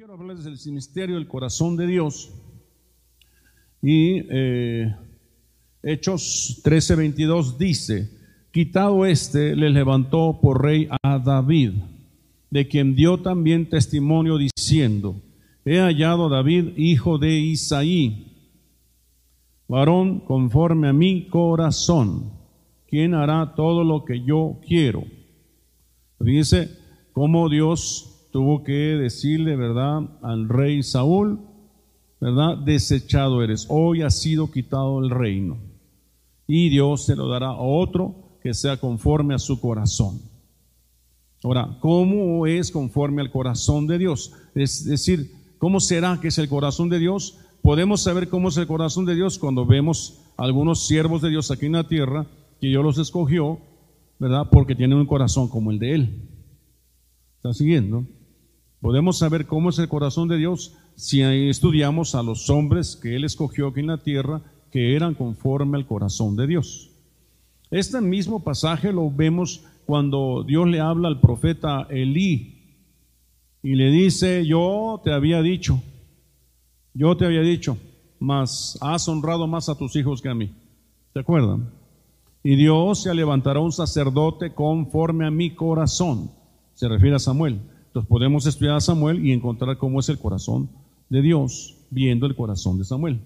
quiero hablarles del misterio del corazón de Dios. Y eh, Hechos 13:22 dice, quitado este, le levantó por rey a David, de quien dio también testimonio diciendo, he hallado a David, hijo de Isaí, varón conforme a mi corazón, quien hará todo lo que yo quiero. Dice cómo Dios tuvo que decirle, ¿verdad?, al rey Saúl, ¿verdad? Desechado eres, hoy ha sido quitado el reino. Y Dios se lo dará a otro que sea conforme a su corazón. Ahora, ¿cómo es conforme al corazón de Dios? Es decir, ¿cómo será que es el corazón de Dios? Podemos saber cómo es el corazón de Dios cuando vemos algunos siervos de Dios aquí en la tierra, que Dios los escogió, ¿verdad? Porque tienen un corazón como el de Él. ¿Está siguiendo? Podemos saber cómo es el corazón de Dios si estudiamos a los hombres que Él escogió aquí en la tierra que eran conforme al corazón de Dios. Este mismo pasaje lo vemos cuando Dios le habla al profeta Elí y le dice, yo te había dicho, yo te había dicho, mas has honrado más a tus hijos que a mí. ¿Se acuerdan? Y Dios se levantará un sacerdote conforme a mi corazón. Se refiere a Samuel. Entonces podemos estudiar a Samuel y encontrar cómo es el corazón de Dios viendo el corazón de Samuel.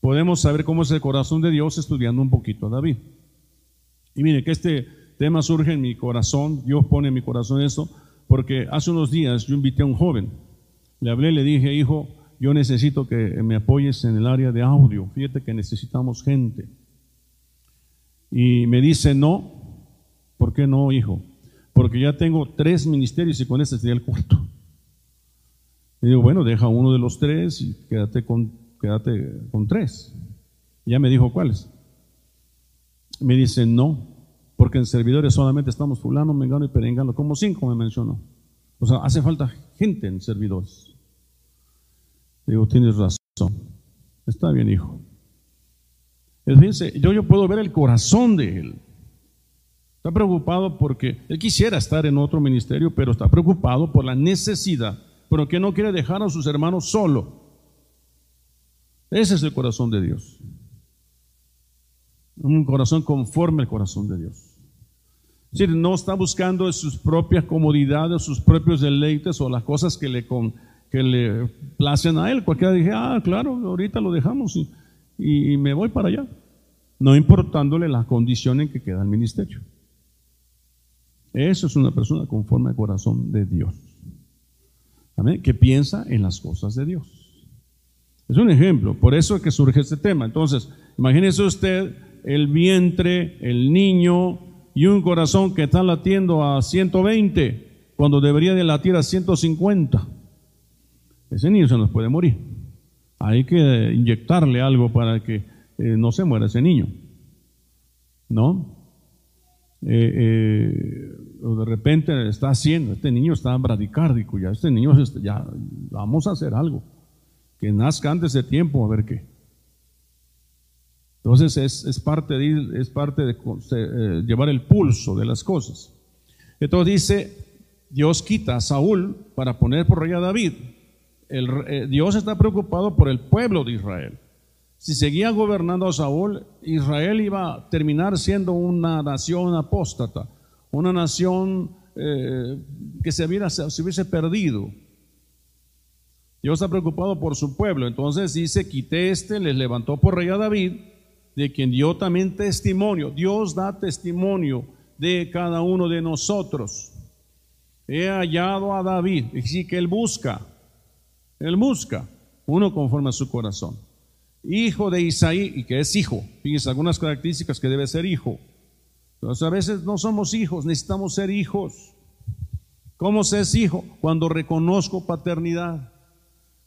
Podemos saber cómo es el corazón de Dios estudiando un poquito a David. Y mire que este tema surge en mi corazón, Dios pone en mi corazón eso, porque hace unos días yo invité a un joven, le hablé, le dije, hijo, yo necesito que me apoyes en el área de audio, fíjate que necesitamos gente. Y me dice, no, ¿por qué no, hijo? Porque ya tengo tres ministerios y con este sería el cuarto. Y digo, bueno, deja uno de los tres y quédate con, quédate con tres. ya me dijo cuáles. Me dice, no, porque en servidores solamente estamos fulano, mengano y perengano, como cinco me mencionó. O sea, hace falta gente en servidores. Digo, tienes razón. Está bien, hijo. Fíjense, yo, yo puedo ver el corazón de él. Está preocupado porque él quisiera estar en otro ministerio, pero está preocupado por la necesidad, pero que no quiere dejar a sus hermanos solo. Ese es el corazón de Dios. Un corazón conforme al corazón de Dios. Es decir, no está buscando sus propias comodidades, sus propios deleites o las cosas que le, que le placen a él. Cualquiera dije, ah, claro, ahorita lo dejamos y, y me voy para allá. No importándole la condición en que queda el ministerio. Eso es una persona conforme al corazón de Dios. Amén. Que piensa en las cosas de Dios. Es un ejemplo. Por eso es que surge este tema. Entonces, imagínese usted el vientre, el niño y un corazón que está latiendo a 120 cuando debería de latir a 150. Ese niño se nos puede morir. Hay que inyectarle algo para que eh, no se muera ese niño. ¿No? Eh, eh, de repente está haciendo, este niño está bradicárdico, ya este niño ya vamos a hacer algo, que nazca antes de tiempo, a ver qué. Entonces es, parte de, es parte de eh, llevar el pulso de las cosas. Entonces dice, Dios quita a Saúl para poner por rey a David. El, Dios está preocupado por el pueblo de Israel. Si seguía gobernando a Saúl, Israel iba a terminar siendo una nación apóstata, una nación eh, que se, se hubiese perdido. Dios está preocupado por su pueblo. Entonces dice, quité este, les levantó por rey a David, de quien dio también testimonio. Dios da testimonio de cada uno de nosotros. He hallado a David. Y que él busca, él busca uno conforme a su corazón hijo de Isaí, y que es hijo. Fíjense algunas características que debe ser hijo. Entonces a veces no somos hijos, necesitamos ser hijos. ¿Cómo se es hijo? Cuando reconozco paternidad,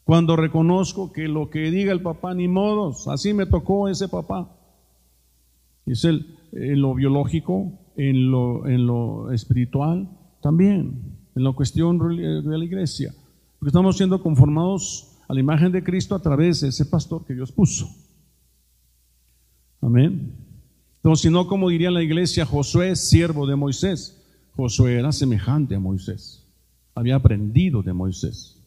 cuando reconozco que lo que diga el papá, ni modos, así me tocó ese papá. Es el, en lo biológico, en lo, en lo espiritual, también, en la cuestión de la iglesia. Porque estamos siendo conformados a la imagen de Cristo a través de ese pastor que Dios puso. Amén. Entonces, si no, como diría la iglesia, Josué, siervo de Moisés. Josué era semejante a Moisés. Había aprendido de Moisés.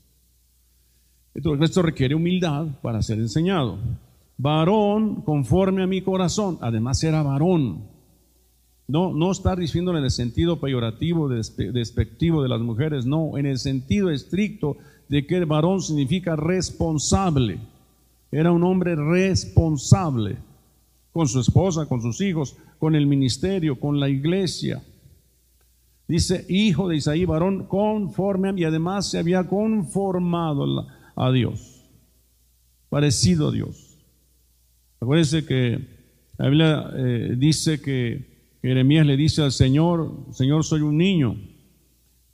Entonces, esto requiere humildad para ser enseñado. Varón conforme a mi corazón. Además era varón. No, no está diciendo en el sentido peyorativo, despectivo de las mujeres, no, en el sentido estricto de que varón significa responsable. Era un hombre responsable con su esposa, con sus hijos, con el ministerio, con la iglesia. Dice, hijo de Isaí, varón conforme y además se había conformado a Dios, parecido a Dios. Acuérdense que la Biblia eh, dice que Jeremías le dice al Señor, Señor, soy un niño.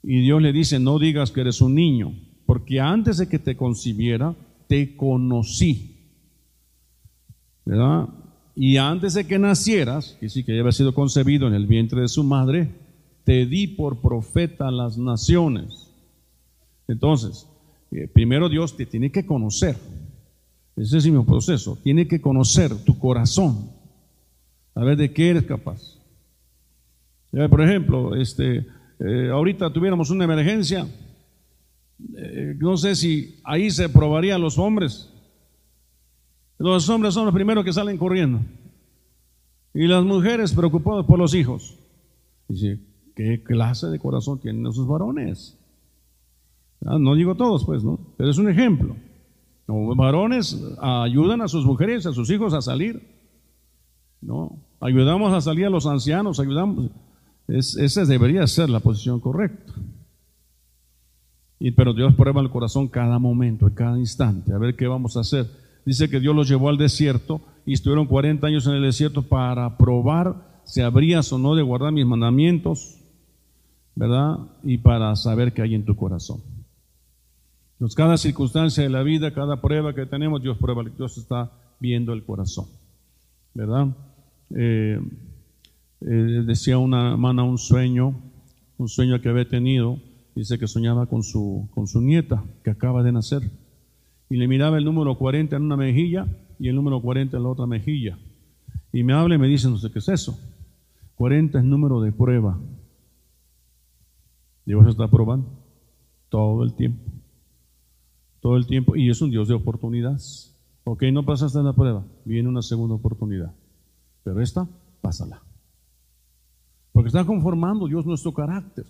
Y Dios le dice, no digas que eres un niño, porque antes de que te concibiera, te conocí. ¿Verdad? Y antes de que nacieras, que sí que ya había sido concebido en el vientre de su madre, te di por profeta a las naciones. Entonces, eh, primero Dios te tiene que conocer. Ese es mi proceso. Tiene que conocer tu corazón. A ver de qué eres capaz. por ejemplo, este, eh, ahorita tuviéramos una emergencia. Eh, no sé si ahí se probaría a los hombres. Los hombres son los primeros que salen corriendo. Y las mujeres preocupadas por los hijos. Dice, ¿qué clase de corazón tienen esos varones? Ah, no digo todos, pues, ¿no? Pero es un ejemplo. Los varones ayudan a sus mujeres, a sus hijos a salir. ¿No? Ayudamos a salir a los ancianos, ayudamos. esa debería ser la posición correcta. Y, pero Dios prueba el corazón cada momento, en cada instante, a ver qué vamos a hacer dice que Dios los llevó al desierto y estuvieron 40 años en el desierto para probar si habrías o no de guardar mis mandamientos, ¿verdad? Y para saber qué hay en tu corazón. Entonces, cada circunstancia de la vida, cada prueba que tenemos, Dios prueba, Dios está viendo el corazón, ¿verdad? Eh, eh, decía una hermana un sueño, un sueño que había tenido, dice que soñaba con su, con su nieta que acaba de nacer y le miraba el número 40 en una mejilla y el número 40 en la otra mejilla. Y me habla y me dice, no sé qué es eso. 40 es número de prueba. Dios está probando todo el tiempo. Todo el tiempo. Y es un Dios de oportunidades. Ok, no pasaste la prueba. Viene una segunda oportunidad. Pero esta, pásala. Porque está conformando Dios nuestro carácter.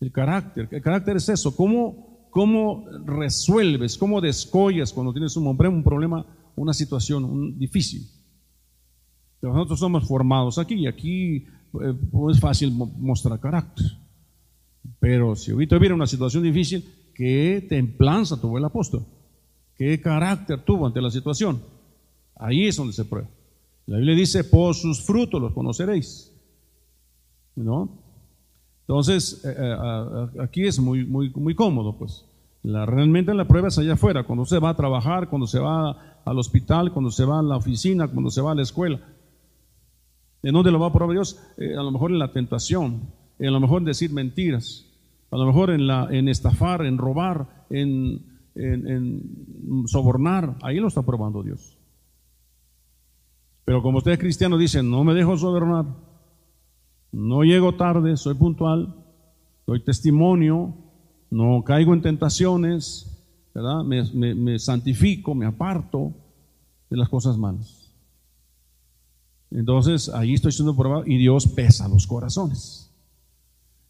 El carácter. El carácter es eso. ¿Cómo cómo resuelves, cómo descollas cuando tienes un, un problema, una situación difícil. nosotros somos formados aquí y aquí eh, es fácil mostrar carácter. Pero si ahorita hubiera una situación difícil, ¿qué templanza tuvo el apóstol? ¿Qué carácter tuvo ante la situación? Ahí es donde se prueba. La Biblia dice, por sus frutos los conoceréis. ¿No? Entonces, eh, eh, aquí es muy, muy, muy cómodo, pues. La, realmente la prueba es allá afuera, cuando se va a trabajar, cuando se va al hospital, cuando se va a la oficina, cuando se va a la escuela. ¿En dónde lo va a probar Dios? Eh, a lo mejor en la tentación, a lo mejor en decir mentiras, a lo mejor en, la, en estafar, en robar, en, en sobornar. Ahí lo está probando Dios. Pero como usted es cristiano, dice, no me dejo sobornar no llego tarde, soy puntual, doy testimonio, no caigo en tentaciones, ¿verdad? Me, santifico, me aparto de las cosas malas. Entonces, ahí estoy siendo probado y Dios pesa los corazones.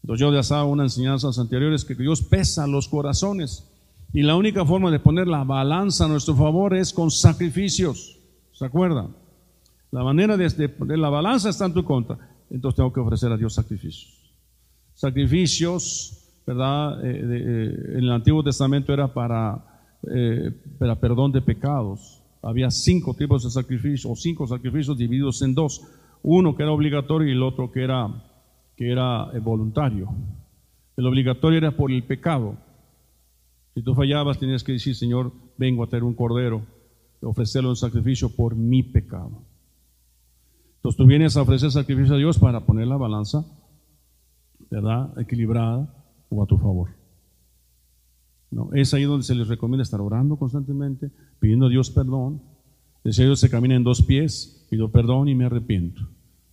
Entonces, yo ya sabía una enseñanzas anteriores que Dios pesa los corazones. Y la única forma de poner la balanza a nuestro favor es con sacrificios. ¿Se acuerdan? La manera de, de la balanza está en tu contra entonces tengo que ofrecer a Dios sacrificios. Sacrificios, ¿verdad? Eh, eh, en el Antiguo Testamento era para, eh, para perdón de pecados. Había cinco tipos de sacrificios, o cinco sacrificios divididos en dos. Uno que era obligatorio y el otro que era, que era voluntario. El obligatorio era por el pecado. Si tú fallabas, tenías que decir, Señor, vengo a tener un cordero, ofrecerlo en sacrificio por mi pecado. Entonces tú vienes a ofrecer sacrificio a Dios para poner la balanza, ¿verdad? Equilibrada o a tu favor. ¿No? Es ahí donde se les recomienda estar orando constantemente, pidiendo a Dios perdón. Decía Dios se camina en dos pies, pido perdón y me arrepiento.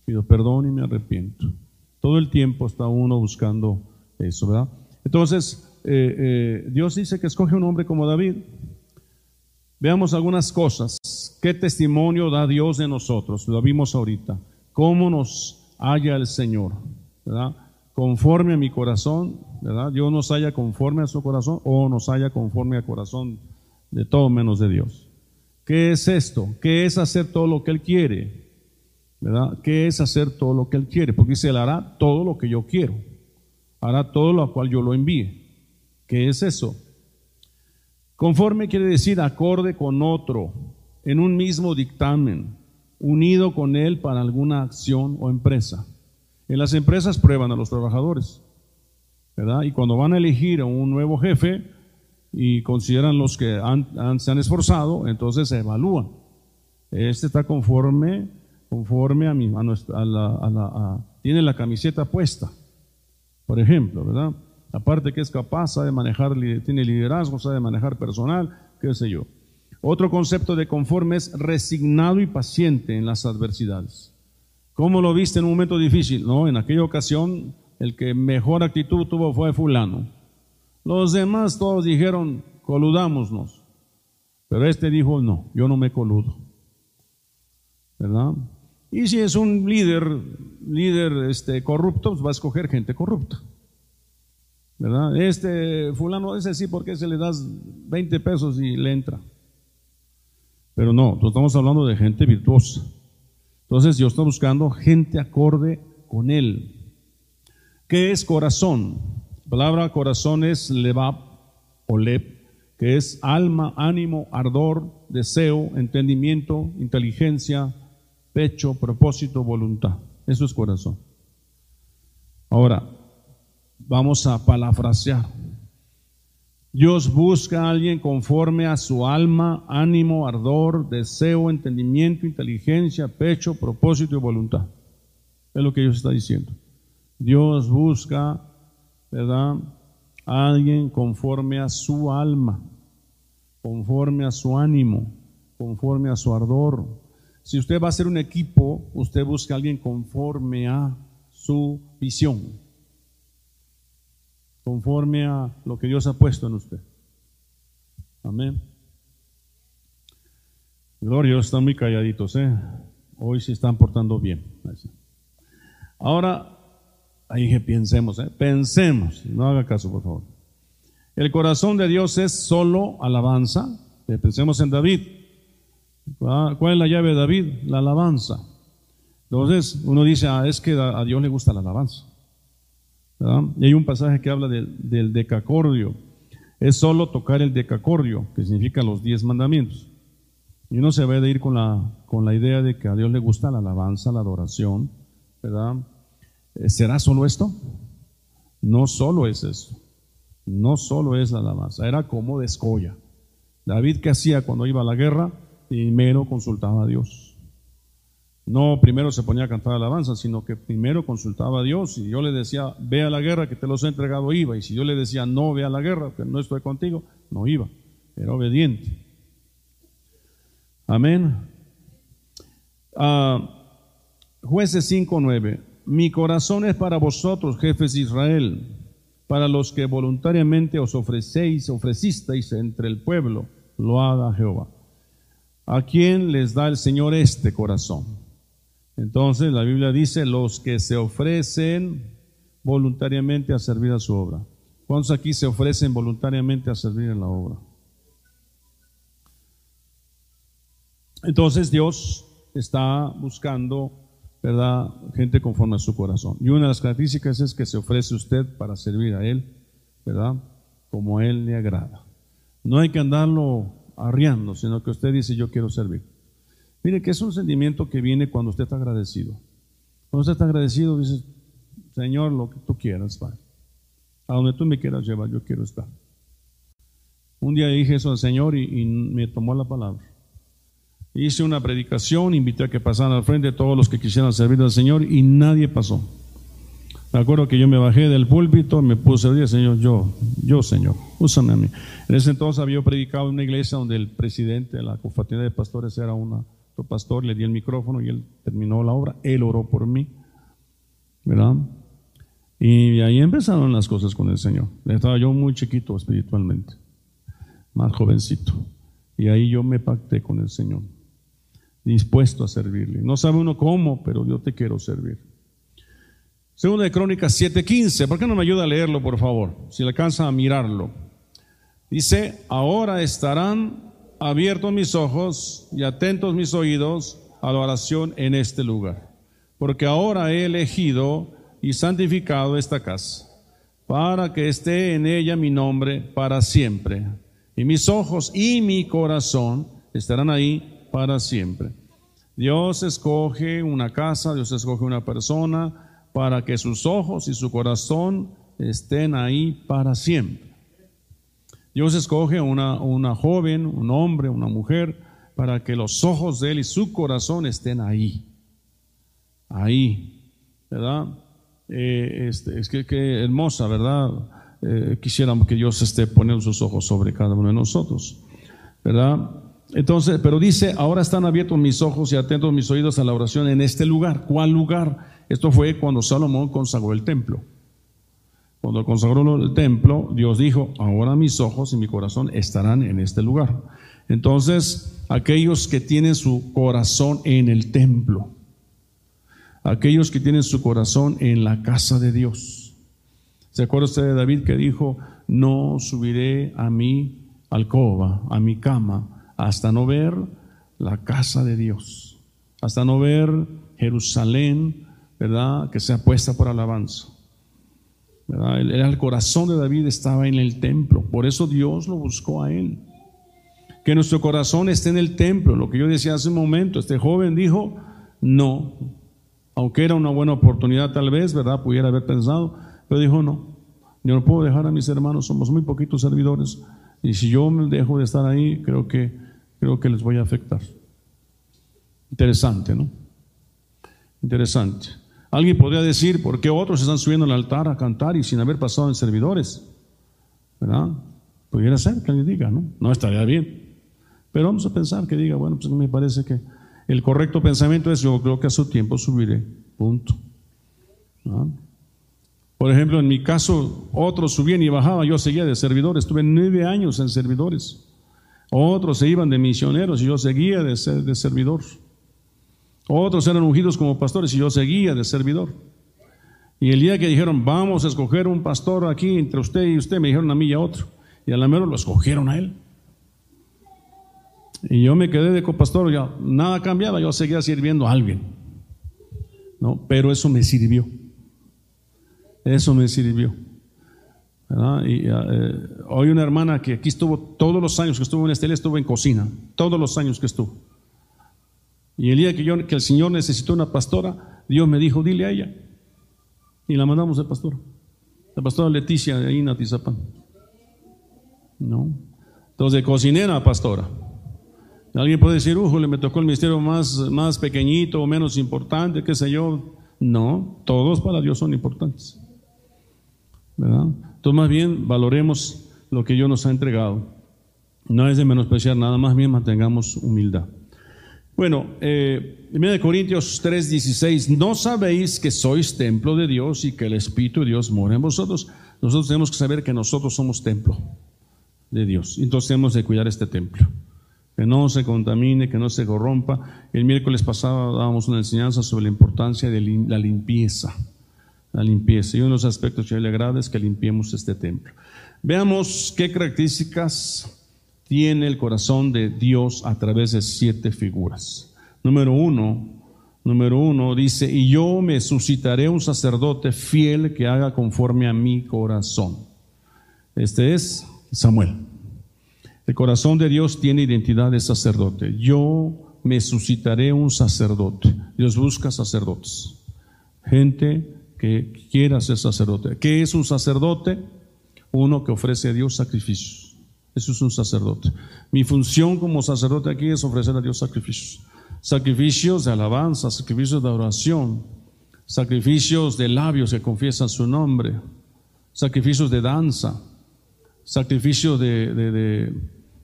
Pido perdón y me arrepiento. Todo el tiempo está uno buscando eso, ¿verdad? Entonces, eh, eh, Dios dice que escoge un hombre como David. Veamos algunas cosas. ¿Qué testimonio da Dios de nosotros? Lo vimos ahorita. ¿Cómo nos halla el Señor? Conforme a mi corazón, ¿verdad? Dios nos haya conforme a su corazón o nos haya conforme al corazón de todo menos de Dios. ¿Qué es esto? ¿Qué es hacer todo lo que Él quiere? ¿Verdad? ¿Qué es hacer todo lo que Él quiere? Porque dice, Él hará todo lo que yo quiero. Hará todo lo cual yo lo envíe. ¿Qué es eso? Conforme quiere decir acorde con otro, en un mismo dictamen, unido con él para alguna acción o empresa. En las empresas prueban a los trabajadores, ¿verdad? Y cuando van a elegir a un nuevo jefe, y consideran los que se han esforzado, entonces se evalúan. Este está conforme, conforme a, mi, a, nuestra, la, tiene la camiseta puesta, por ejemplo, ¿verdad? Aparte que es capaz, sabe manejar, tiene liderazgo, sabe manejar personal, qué sé yo. Otro concepto de conforme es resignado y paciente en las adversidades. ¿Cómo lo viste en un momento difícil? No, en aquella ocasión el que mejor actitud tuvo fue fulano los demás todos dijeron, coludámonos. Pero este dijo, no, yo no me coludo. ¿Verdad? Y si es un líder, líder este, corrupto, pues va a escoger gente corrupta. ¿Verdad? Este fulano, ese sí, porque se le das 20 pesos y le entra. Pero no, estamos hablando de gente virtuosa. Entonces Dios está buscando gente acorde con Él. ¿Qué es corazón? palabra corazón es levab o leb, que es alma, ánimo, ardor, deseo, entendimiento, inteligencia, pecho, propósito, voluntad. Eso es corazón. Ahora, vamos a palafrasear. Dios busca a alguien conforme a su alma, ánimo, ardor, deseo, entendimiento, inteligencia, pecho, propósito y voluntad. Es lo que Dios está diciendo. Dios busca ¿verdad? Alguien conforme a su alma, conforme a su ánimo, conforme a su ardor. Si usted va a hacer un equipo, usted busca a alguien conforme a su visión, conforme a lo que Dios ha puesto en usted. Amén. Gloria, están muy calladitos, ¿eh? Hoy se están portando bien. Ahora, Ahí pensemos, ¿eh? pensemos, no haga caso, por favor. El corazón de Dios es solo alabanza. Pensemos en David. ¿Cuál es la llave de David? La alabanza. Entonces, uno dice, ah, es que a Dios le gusta la alabanza. Y hay un pasaje que habla del, decacordio. Es solo tocar el decacordio, que significa los diez mandamientos. Y uno se va a ir con la, con la idea de que a Dios le gusta la alabanza, la adoración, ¿verdad? Eh, ¿Será solo esto? No solo es eso. No solo es la alabanza. Era como de. David, ¿qué hacía cuando iba a la guerra? Primero consultaba a Dios. No primero se ponía a cantar alabanza, sino que primero consultaba a Dios. Y yo le decía, ve a la guerra que te los he entregado, iba. Y si yo le decía, no, ve a la guerra, que no estoy contigo, no iba. Era obediente. Amén. Uh, jueces 5.9 mi corazón es para vosotros, jefes de Israel, para los que voluntariamente os ofrecéis, ofrecisteis entre el pueblo, lo haga Jehová. ¿A quién les da el Señor este corazón? Entonces la Biblia dice, los que se ofrecen voluntariamente a servir a su obra. ¿Cuántos aquí se ofrecen voluntariamente a servir en la obra? Entonces Dios está buscando ¿verdad? Gente conforme a su corazón. Y una de las características es que se ofrece usted para servir a Él, ¿verdad? Como a Él le agrada. No hay que andarlo arriando, sino que usted dice, yo quiero servir. Mire que es un sentimiento que viene cuando usted está agradecido. Cuando usted está agradecido, dice, Señor, lo que tú quieras, Padre. A donde tú me quieras llevar, yo quiero estar. Un día dije eso al Señor y me tomó la palabra. Hice una predicación, invité a que pasaran al frente todos los que quisieran servir al Señor y nadie pasó. Me acuerdo que yo me bajé del púlpito, me puse a decir, Señor, yo, yo, Señor, úsame a mí. En ese entonces había predicado en una iglesia donde el presidente de la confraternidad de pastores era un pastor, le di el micrófono y él terminó la obra, él oró por mí, ¿verdad? Y ahí empezaron las cosas con el Señor. Estaba yo muy chiquito espiritualmente, más jovencito. Y ahí yo me pacté con el Señor, dispuesto a servirle. No sabe uno cómo, pero yo te quiero servir. Segunda de Crónicas 7:15. ¿Por qué no me ayuda a leerlo, por favor? Si le alcanza a mirarlo. Dice, ahora estarán abiertos mis ojos y atentos mis oídos a la oración en este lugar. Porque ahora he elegido y santificado esta casa, para que esté en ella mi nombre para siempre. Y mis ojos y mi corazón estarán ahí para siempre. Dios escoge una casa, Dios escoge una persona para que sus ojos y su corazón estén ahí para siempre. Dios escoge una, una joven, un hombre, una mujer, para que los ojos de él y su corazón estén ahí. Ahí, ¿verdad? Eh, este, es que, hermosa, ¿verdad? Eh, quisiéramos que Dios esté poniendo sus ojos sobre cada uno de nosotros, ¿verdad? Entonces, pero dice, ahora están abiertos mis ojos y atentos mis oídos a la oración en este lugar. ¿Cuál lugar? Esto fue cuando Salomón consagró el templo. Cuando consagró el templo, Dios dijo, ahora mis ojos y mi corazón estarán en este lugar. Entonces, aquellos que tienen su corazón en el templo, aquellos que tienen su corazón en la casa de Dios. ¿Se acuerda usted de David que dijo, no subiré a mi alcoba, a mi cama, hasta no ver la casa de Dios, hasta no ver Jerusalén, ¿verdad? Que sea puesta por alabanza. El, el corazón de David estaba en el templo, por eso Dios lo buscó a él. Que nuestro corazón esté en el templo, lo que yo decía hace un momento, este joven dijo, no, aunque era una buena oportunidad tal vez, ¿verdad? Pudiera haber pensado, pero dijo no, yo no puedo dejar a mis hermanos, somos muy poquitos servidores, y si yo me dejo de estar ahí, creo que, creo que les voy a afectar. Interesante, ¿no? Interesante. Alguien podría decir, ¿por qué otros están subiendo al altar a cantar y sin haber pasado en servidores? ¿Verdad? Pudiera ser que alguien diga, ¿no? No estaría bien. Pero vamos a pensar que diga, bueno, pues me parece que el correcto pensamiento es yo creo que a su tiempo subiré. Punto. Por ejemplo, en mi caso, otros subían y bajaban, yo seguía de servidor, estuve nueve años en servidores. Otros se iban de misioneros y yo seguía de, ser, de servidor. Otros eran ungidos como pastores y yo seguía de servidor. Y el día que dijeron, vamos a escoger un pastor aquí entre usted y usted, me dijeron a mí y a otro. Y a la mejor lo escogieron a él. Y yo me quedé de copastor, ya nada cambiaba, yo seguía sirviendo a alguien. ¿no? Pero eso me sirvió. Eso me sirvió. Y, eh, hoy una hermana que aquí estuvo todos los años que estuvo en este, estuvo en cocina, todos los años que estuvo. Y el día que, yo, que el Señor necesitó una pastora, Dios me dijo, dile a ella. Y la mandamos al pastor. La pastora Leticia de ahí en Atizapán. ¿No? Entonces, de cocinera a pastora. Alguien puede decir, le me tocó el ministerio más, más pequeñito o menos importante, qué sé yo. No, todos para Dios son importantes. ¿Verdad? Entonces, más bien valoremos lo que Dios nos ha entregado. No es de menospreciar nada, más bien mantengamos humildad. Bueno, eh, en Corintios 3:16, ¿no sabéis que sois templo de Dios y que el Espíritu de Dios mora en vosotros? Nosotros tenemos que saber que nosotros somos templo de Dios. Entonces tenemos de cuidar este templo que no se contamine, que no se corrompa. El miércoles pasado dábamos una enseñanza sobre la importancia de la limpieza, la limpieza. Y uno de los aspectos que le agrada es que limpiemos este templo. Veamos qué características tiene el corazón de Dios a través de siete figuras. Número uno, número uno dice, y yo me suscitaré un sacerdote fiel que haga conforme a mi corazón. Este es Samuel. El corazón de Dios tiene identidad de sacerdote. Yo me suscitaré un sacerdote. Dios busca sacerdotes. Gente que quiera ser sacerdote. ¿Qué es un sacerdote? Uno que ofrece a Dios sacrificios. Eso es un sacerdote. Mi función como sacerdote aquí es ofrecer a Dios sacrificios. Sacrificios de alabanza, sacrificios de oración, sacrificios de labios que confiesan su nombre, sacrificios de danza, sacrificios de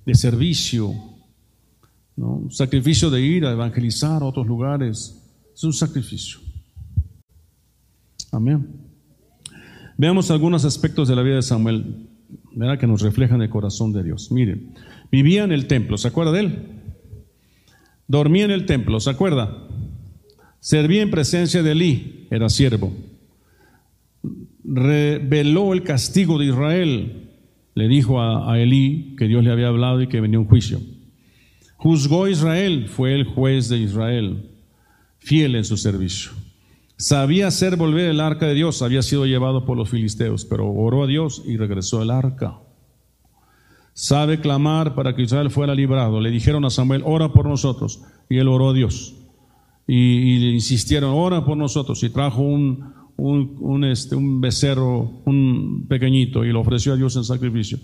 de servicio, ¿no? sacrificio de ir a evangelizar a otros lugares. Es un sacrificio. Amén. Veamos algunos aspectos de la vida de Samuel, ¿verdad? que nos reflejan el corazón de Dios. Miren, vivía en el templo, ¿se acuerda de él? Dormía en el templo, ¿se acuerda? Servía en presencia de Elí, era siervo. Reveló el castigo de Israel, le dijo a, a Elí que Dios le había hablado y que venía un juicio. Juzgó a Israel, fue el juez de Israel, fiel en su servicio. Sabía hacer volver el arca de Dios, había sido llevado por los filisteos, pero oró a Dios y regresó el arca. Sabe clamar para que Israel fuera librado. Le dijeron a Samuel, ora por nosotros. Y él oró a Dios. Y, le insistieron, ora por nosotros. Y trajo un, este, un becerro, un pequeñito, y lo ofreció a Dios en sacrificio.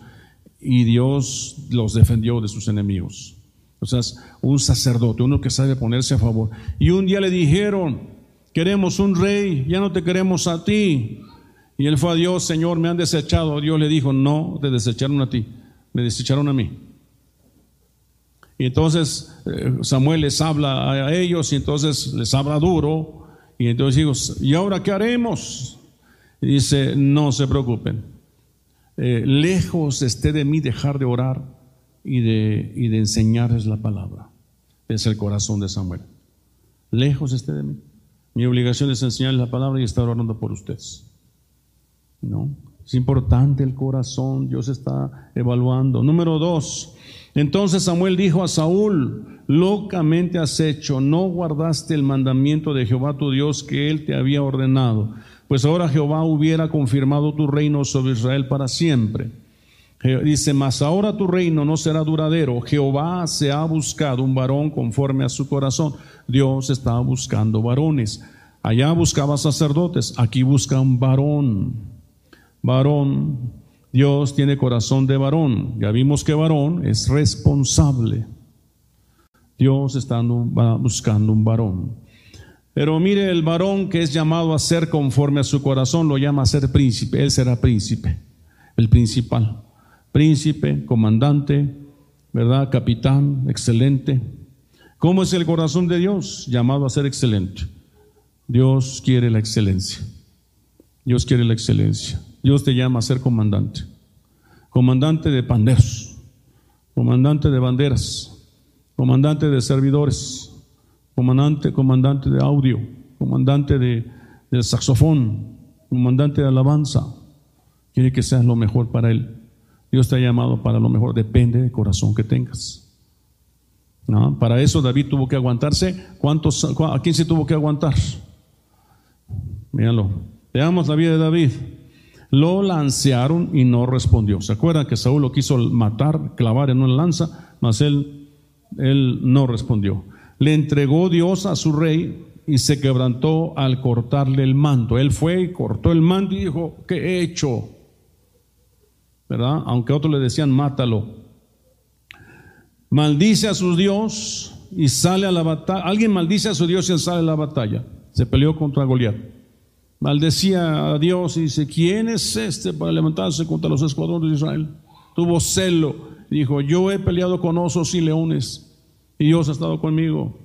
Y Dios los defendió de sus enemigos. O sea, un sacerdote, uno que sabe ponerse a favor. Y un día le dijeron, queremos un rey, ya no te queremos a ti. Y él fue a Dios, Señor, me han desechado. Dios le dijo, no, te desecharon a ti, me desecharon a mí. Y entonces eh, Samuel les habla a ellos y entonces les habla duro. Y entonces digo, ¿y ahora qué haremos? Y dice, no se preocupen. Eh, lejos esté de mí dejar de orar y de, y de enseñarles la palabra. Es el corazón de Samuel. Lejos esté de mí. Mi obligación es enseñarles la palabra y estar orando por ustedes. ¿No? Es importante el corazón, Dios está evaluando. Número dos, entonces Samuel dijo a Saúl, locamente has hecho, no guardaste el mandamiento de Jehová tu Dios que él te había ordenado, pues ahora Jehová hubiera confirmado tu reino sobre Israel para siempre. Dice, mas ahora tu reino no será duradero. Jehová se ha buscado un varón conforme a su corazón. Dios está buscando varones. Allá buscaba sacerdotes, aquí busca un varón. Varón, Dios tiene corazón de varón. Ya vimos que varón es responsable. Dios está buscando un varón. Pero mire, el varón que es llamado a ser conforme a su corazón lo llama a ser príncipe. Él será príncipe, el principal príncipe, comandante, ¿verdad? Capitán, excelente. ¿Cómo es el corazón de Dios? Llamado a ser excelente. Dios quiere la excelencia. Dios quiere la excelencia. Dios te llama a ser comandante. Comandante de panderos, comandante de banderas, comandante de servidores, comandante, comandante de audio, comandante de, de saxofón, comandante de alabanza. Quiere que seas lo mejor para Él. Dios te ha llamado para lo mejor, depende del corazón que tengas. ¿No? Para eso David tuvo que aguantarse. ¿Cuántos, ¿A quién se tuvo que aguantar? Míralo. Veamos la vida de David. Lo lancearon y no respondió. ¿Se acuerdan que Saúl lo quiso matar, clavar en una lanza? Mas él, él no respondió. Le entregó Dios a su rey y se quebrantó al cortarle el manto. Él fue y cortó el manto y dijo, ¿qué he hecho? ¿verdad? Aunque otros le decían, mátalo. Maldice a su Dios y sale a la batalla. Alguien maldice a su Dios y sale a la batalla. Se peleó contra Goliat. Maldecía a Dios y dice, ¿quién es este para levantarse contra los escuadrones de Israel? Tuvo celo. Dijo, yo he peleado con osos y leones y Dios ha estado conmigo.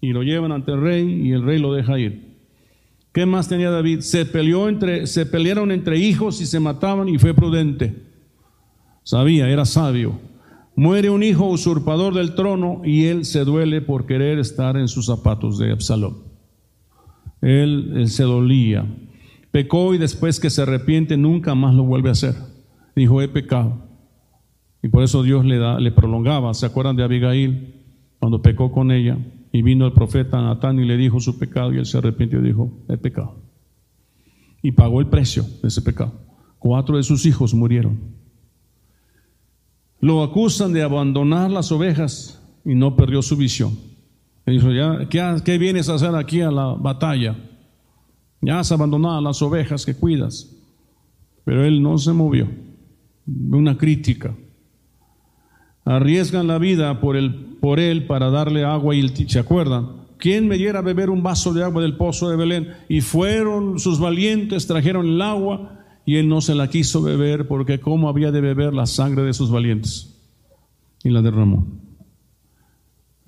Y lo llevan ante el rey y el rey lo deja ir. ¿Qué más tenía David? Se peleó se pelearon entre hijos y se mataban y fue prudente. Sabía, era sabio. Muere un hijo usurpador del trono y él se duele por querer estar en sus zapatos de Absalón. Él, se dolía. Pecó y después que se arrepiente nunca más lo vuelve a hacer. Dijo, he pecado. Y por eso Dios le, da, le prolongaba. ¿Se acuerdan de Abigail? Cuando pecó con ella y vino el profeta Natán y le dijo su pecado y él se arrepintió y dijo, he pecado. Y pagó el precio de ese pecado. Cuatro de sus hijos murieron. Lo acusan de abandonar las ovejas y no perdió su visión. Le dijo, ya, ¿qué, vienes a hacer aquí a la batalla? Ya has abandonado las ovejas que cuidas. Pero él no se movió. Una crítica. Arriesgan la vida por, el, por él para darle agua y ¿se acuerdan? ¿Quién me diera a beber un vaso de agua del pozo de Belén? Y fueron sus valientes, trajeron el agua y él no se la quiso beber porque cómo había de beber la sangre de sus valientes. Y la derramó.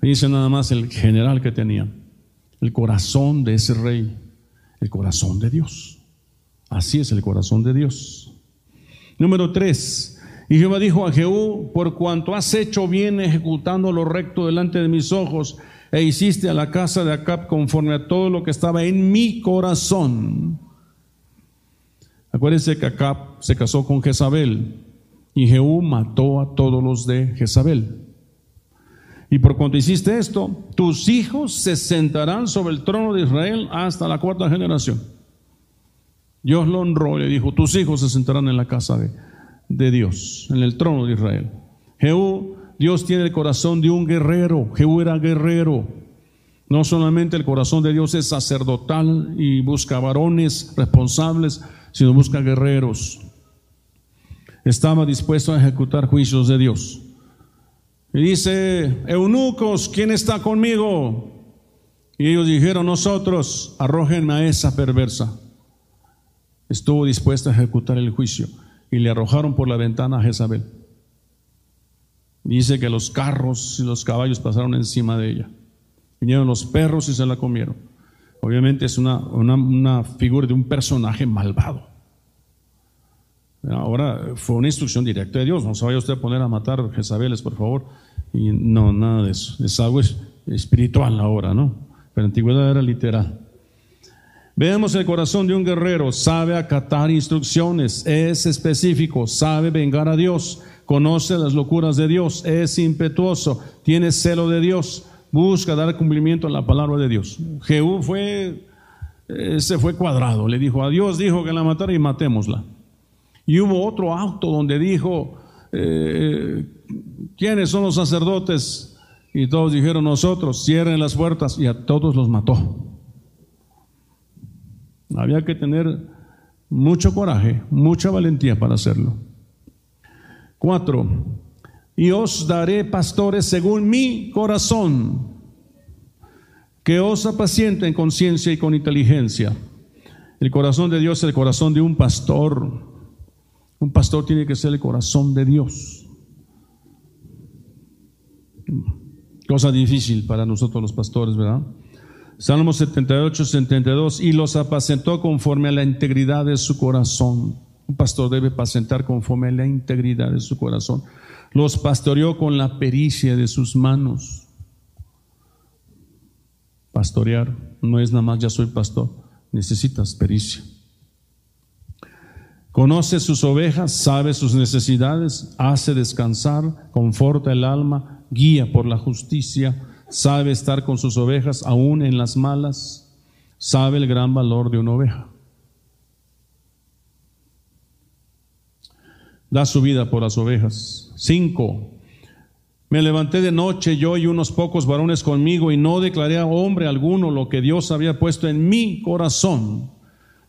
Dice nada más el general que tenía, el corazón de ese rey, el corazón de Dios. Así es el corazón de Dios. Número tres. Y Jehová dijo a Jehú, por cuanto has hecho bien ejecutando lo recto delante de mis ojos, e hiciste a la casa de Acab conforme a todo lo que estaba en mi corazón. Acuérdense que Acab se casó con Jezabel y Jehú mató a todos los de Jezabel. Y por cuanto hiciste esto, tus hijos se sentarán sobre el trono de Israel hasta la cuarta generación. Dios lo honró y le dijo, tus hijos se sentarán en la casa de, Dios, en el trono de Israel. Jehú, Dios tiene el corazón de un guerrero. Jehú era guerrero. No solamente el corazón de Dios es sacerdotal y busca varones responsables, sino busca guerreros. Estaba dispuesto a ejecutar juicios de Dios. Y dice, eunucos, ¿quién está conmigo? Y ellos dijeron, nosotros, arrójenme a esa perversa. Estuvo dispuesto a ejecutar el juicio y le arrojaron por la ventana a Jezabel. Dice que los carros y los caballos pasaron encima de ella. Vinieron los perros y se la comieron. Obviamente es una, una, figura de un personaje malvado. Ahora fue una instrucción directa de Dios. No se vaya usted a poner a matar Jezabeles, por favor. Y no, nada de eso. Es algo espiritual ahora, ¿no? Pero antigüedad era literal. Veamos el corazón de un guerrero, sabe acatar instrucciones, es específico, sabe vengar a Dios, conoce las locuras de Dios, es impetuoso, tiene celo de Dios, busca dar cumplimiento a la palabra de Dios. Jehú fue, se fue cuadrado, le dijo a Dios, dijo que la matara y matémosla. Y hubo otro acto donde dijo, eh, ¿quiénes son los sacerdotes? Y todos dijeron nosotros, cierren las puertas y a todos los mató. Había que tener mucho coraje, mucha valentía para hacerlo. Cuatro, y os daré pastores según mi corazón, que os apacienten en conciencia y con inteligencia. El corazón de Dios es el corazón de un pastor. Un pastor tiene que ser el corazón de Dios. Cosa difícil para nosotros los pastores, ¿verdad? Salmo 78, 72, y los apacentó conforme a la integridad de su corazón. Un pastor debe apacentar conforme a la integridad de su corazón. Los pastoreó con la pericia de sus manos. Pastorear no es nada más ya soy pastor, necesitas pericia. Conoce sus ovejas, sabe sus necesidades, hace descansar, conforta el alma, guía por la justicia sabe estar con sus ovejas aún en las malas, sabe el gran valor de una oveja. Da su vida por las ovejas. Cinco. Me levanté de noche yo y unos pocos varones conmigo y no declaré a hombre alguno lo que Dios había puesto en mi corazón.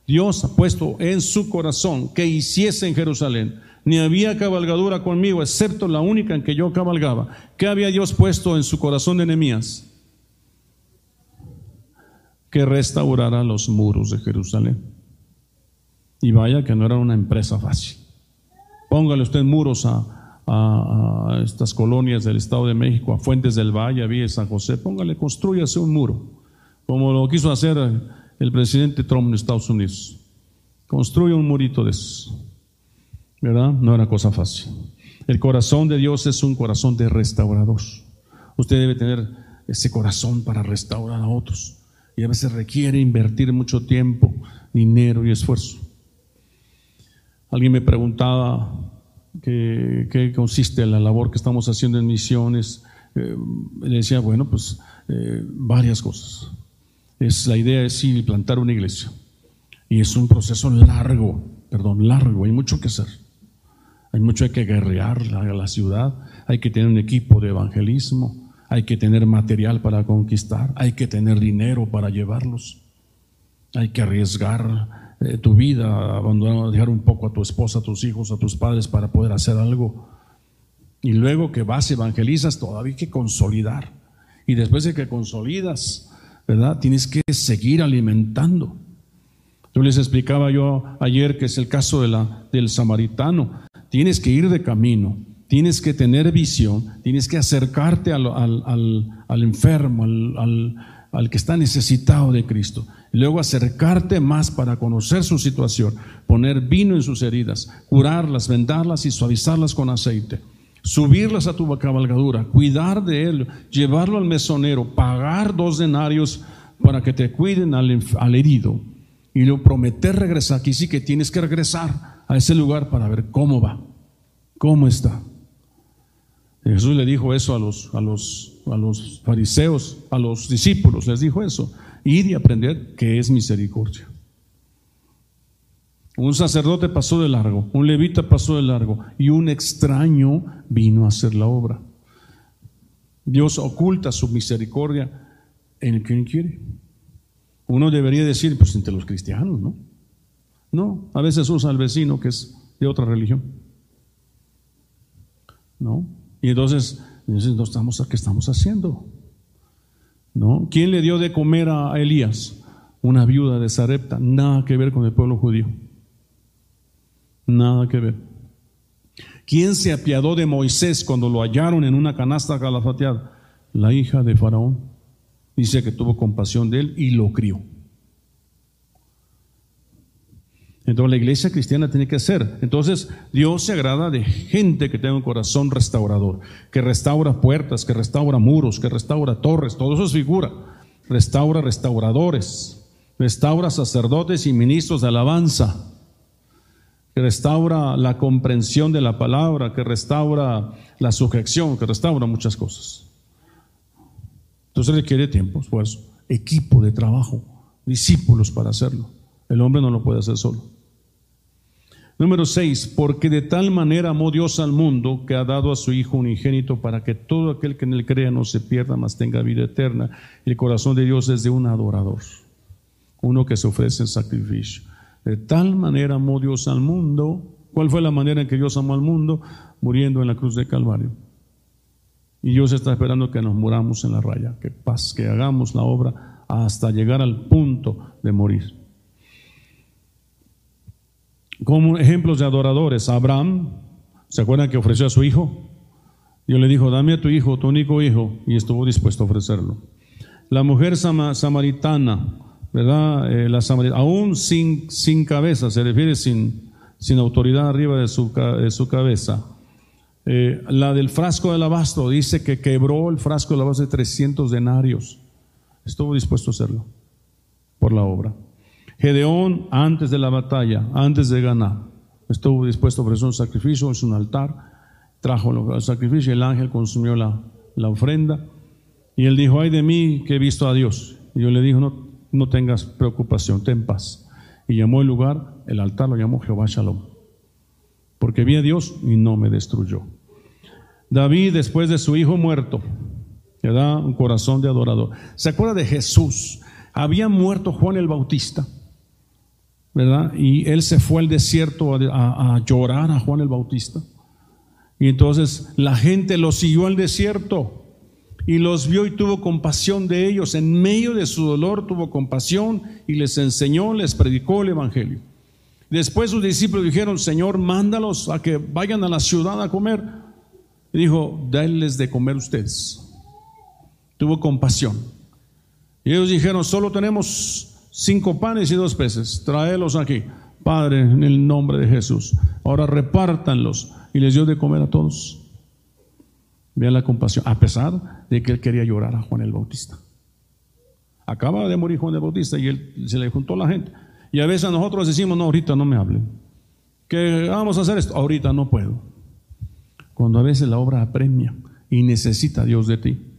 Dios ha puesto en su corazón que hiciese en Jerusalén ni había cabalgadura conmigo, excepto la única en que yo cabalgaba. ¿Qué había Dios puesto en su corazón de enemías? Que restaurara los muros de Jerusalén. Y vaya que no era una empresa fácil. Póngale usted muros a, a, estas colonias del Estado de México, a Fuentes del Valle, a Villa San José. Póngale, construyase un muro, como lo quiso hacer el presidente Trump en Estados Unidos. Construye un murito de esos ¿verdad? No era cosa fácil. El corazón de Dios es un corazón de restaurador. Usted debe tener ese corazón para restaurar a otros. Y a veces requiere invertir mucho tiempo, dinero y esfuerzo. Alguien me preguntaba qué, consiste la labor que estamos haciendo en misiones. Eh, le decía, bueno, pues eh, varias cosas. Es, la idea es ir plantar una iglesia. Y es un proceso largo, perdón, largo, hay mucho que hacer. Hay mucho que guerrear la, la ciudad, hay que tener un equipo de evangelismo, hay que tener material para conquistar, hay que tener dinero para llevarlos, hay que arriesgar eh, tu vida, abandonar, dejar un poco a tu esposa, a tus hijos, a tus padres para poder hacer algo. Y luego que vas, evangelizas, todavía hay que consolidar. Y después de que consolidas, ¿verdad? Tienes que seguir alimentando. Yo les explicaba yo ayer que es el caso de la, del samaritano. Tienes que ir de camino, tienes que tener visión, tienes que acercarte al, enfermo, al, al que está necesitado de Cristo. luego acercarte más para conocer su situación, poner vino en sus heridas, curarlas, vendarlas y suavizarlas con aceite, subirlas a tu cabalgadura, cuidar de él, llevarlo al mesonero, pagar dos denarios para que te cuiden al, herido y luego prometer regresar. Aquí sí que tienes que regresar a ese lugar para ver cómo va, cómo está. Jesús le dijo eso a los, a los, a los fariseos, a los discípulos, les dijo eso. Ir y aprender que es misericordia. Un sacerdote pasó de largo, un levita pasó de largo y un extraño vino a hacer la obra. Dios oculta su misericordia en que quiere. Uno debería decir, pues entre los cristianos, ¿no? No, a veces usa al vecino que es de otra religión. ¿No? Y entonces, no estamos, ¿qué estamos haciendo? ¿No? ¿Quién le dio de comer a Elías? Una viuda de Sarepta. Nada que ver con el pueblo judío. Nada que ver. ¿Quién se apiadó de Moisés cuando lo hallaron en una canasta calafateada? La hija de Faraón. Dice que tuvo compasión de él y lo crió. Entonces la iglesia cristiana tiene que ser. Entonces Dios se agrada de gente que tenga un corazón restaurador, que restaura puertas, que restaura muros, que restaura torres, todo eso es figura. Restaura restauradores, restaura sacerdotes y ministros de alabanza, que restaura la comprensión de la palabra, que restaura la sujeción, que restaura muchas cosas. Entonces requiere tiempo, esfuerzo, equipo de trabajo, discípulos para hacerlo. El hombre no lo puede hacer solo. Número 6, porque de tal manera amó Dios al mundo que ha dado a su Hijo unigénito para que todo aquel que en él crea no se pierda, mas tenga vida eterna. El corazón de Dios es de un adorador, uno que se ofrece en sacrificio. De tal manera amó Dios al mundo. ¿Cuál fue la manera en que Dios amó al mundo? Muriendo en la cruz de Calvario. Y Dios está esperando que nos muramos en la raya, que paz, que hagamos la obra hasta llegar al punto de morir como ejemplos de adoradores, Abraham, ¿se acuerdan que ofreció a su hijo? Dios le dijo, dame a tu hijo, tu único hijo, y estuvo dispuesto a ofrecerlo. La mujer samaritana, ¿verdad? Eh, la aún sin, sin cabeza, se refiere sin, sin autoridad arriba de su, de su cabeza. Eh, la del frasco de alabastro dice que quebró el frasco de alabastro de 300 denarios. Estuvo dispuesto a hacerlo por la obra. Gedeón, antes de la batalla, antes de ganar, estuvo dispuesto a ofrecer un sacrificio, es un altar, trajo el sacrificio, el ángel consumió la, la ofrenda, y él dijo, ay de mí que he visto a Dios. Y yo le dije, no, no tengas preocupación, ten paz. Y llamó el lugar, el altar lo llamó Jehová Shalom, porque vi a Dios y no me destruyó. David, después de su hijo muerto, le da un corazón de adorador. ¿Se acuerda de Jesús? Había muerto Juan el Bautista Y él se fue al desierto a, llorar a Juan el Bautista. Y entonces la gente lo siguió al desierto y los vio y tuvo compasión de ellos. En medio de su dolor tuvo compasión y les enseñó, les predicó el Evangelio. Después sus discípulos dijeron, Señor, mándalos a que vayan a la ciudad a comer. Y dijo, denles de comer ustedes. Tuvo compasión. Y ellos dijeron, solo tenemos cinco panes y dos peces, tráelos aquí. Padre, en el nombre de Jesús. Ahora repártanlos. Y les dio de comer a todos. Vean la compasión, a pesar de que él quería llorar a Juan el Bautista. Acaba de morir Juan el Bautista y él se le juntó la gente. Y a veces nosotros decimos, no, ahorita no me hablen. Que vamos a hacer esto, ahorita no puedo. Cuando a veces la obra apremia y necesita Dios de ti.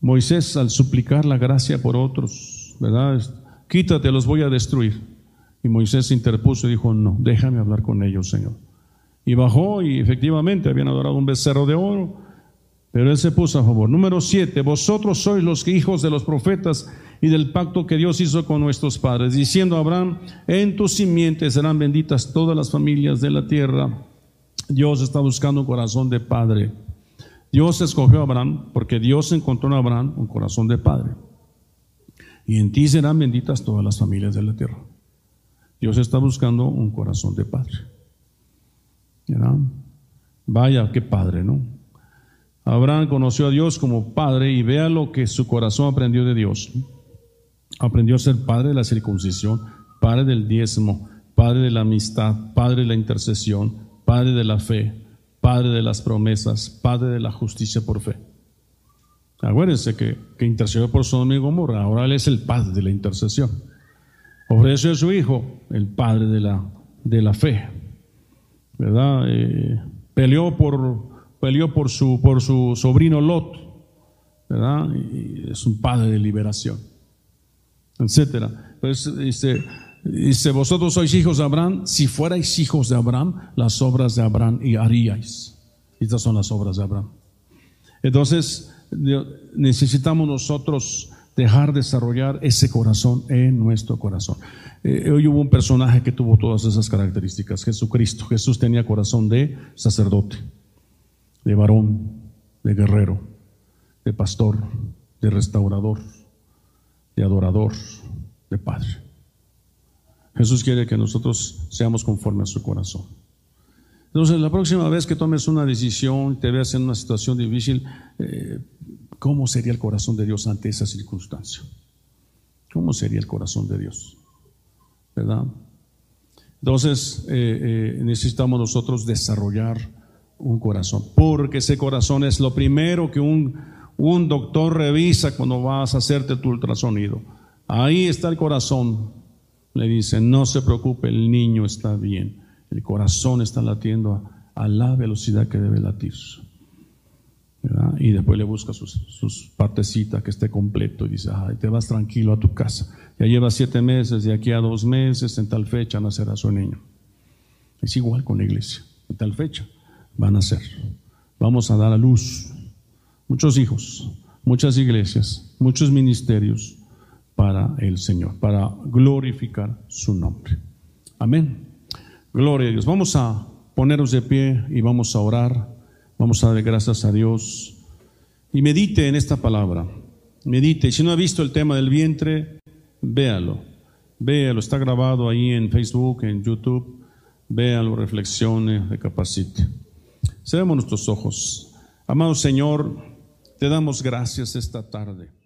Moisés al suplicar la gracia por otros, ¿verdad? Quítate, los voy a destruir. Y Moisés se interpuso y dijo, no, déjame hablar con ellos, Señor. Y bajó y efectivamente habían adorado un becerro de oro, pero él se puso a favor. Número siete, vosotros sois los hijos de los profetas y del pacto que Dios hizo con nuestros padres, diciendo a Abraham, en tus simientes serán benditas todas las familias de la tierra. Dios está buscando un corazón de padre. Dios escogió a Abraham porque Dios encontró en Abraham un corazón de padre. Y en ti serán benditas todas las familias de la tierra. Dios está buscando un corazón de padre. Vaya, qué padre, ¿no? Abraham conoció a Dios como padre y vea lo que su corazón aprendió de Dios. Aprendió a ser padre de la circuncisión, padre del diezmo, padre de la amistad, padre de la intercesión, padre de la fe, padre de las promesas, padre de la justicia por fe. Acuérdense que, que intercedió por su amigo Gomorra, ahora él es el padre de la intercesión. Ofreció a su hijo, el padre de la, de la fe. ¿Verdad? Eh, peleó por, peleó por, su, por su sobrino Lot, ¿verdad? Y es un padre de liberación, etcétera. Pues dice, dice, vosotros sois hijos de Abraham, si fuerais hijos de Abraham, las obras de Abraham y haríais. Estas son las obras de Abraham. Entonces, necesitamos nosotros dejar desarrollar ese corazón en nuestro corazón. Eh, hoy hubo un personaje que tuvo todas esas características, Jesucristo. Jesús tenía corazón de sacerdote, de varón, de guerrero, de pastor, de restaurador, de adorador, de padre. Jesús quiere que nosotros seamos conforme a su corazón. Entonces, la próxima vez que tomes una decisión, te veas en una situación difícil, eh, ¿Cómo sería el corazón de Dios ante esa circunstancia? ¿Cómo sería el corazón de Dios? ¿Verdad? Entonces eh, eh, necesitamos nosotros desarrollar un corazón, porque ese corazón es lo primero que un, un doctor revisa cuando vas a hacerte tu ultrasonido. Ahí está el corazón. Le dice, no se preocupe, el niño está bien. El corazón está latiendo a, la velocidad que debe latir y después le busca sus, partecitas que esté completo y dice, te vas tranquilo a tu casa. Ya lleva siete meses, de aquí a dos meses, en tal fecha nacerá su niño. Es igual con la iglesia, en tal fecha van a nacer. Vamos a dar a luz muchos hijos, muchas iglesias, muchos ministerios para el Señor, para glorificar su nombre. Amén. Gloria a Dios. Vamos a ponernos de pie y vamos a orar. Vamos a dar gracias a Dios y medite en esta palabra. Medite. Si no ha visto el tema del vientre, véalo. Véalo. Está grabado ahí en Facebook, en YouTube. Véalo, reflexione, recapacite. Cerremos nuestros ojos. Amado Señor, te damos gracias esta tarde.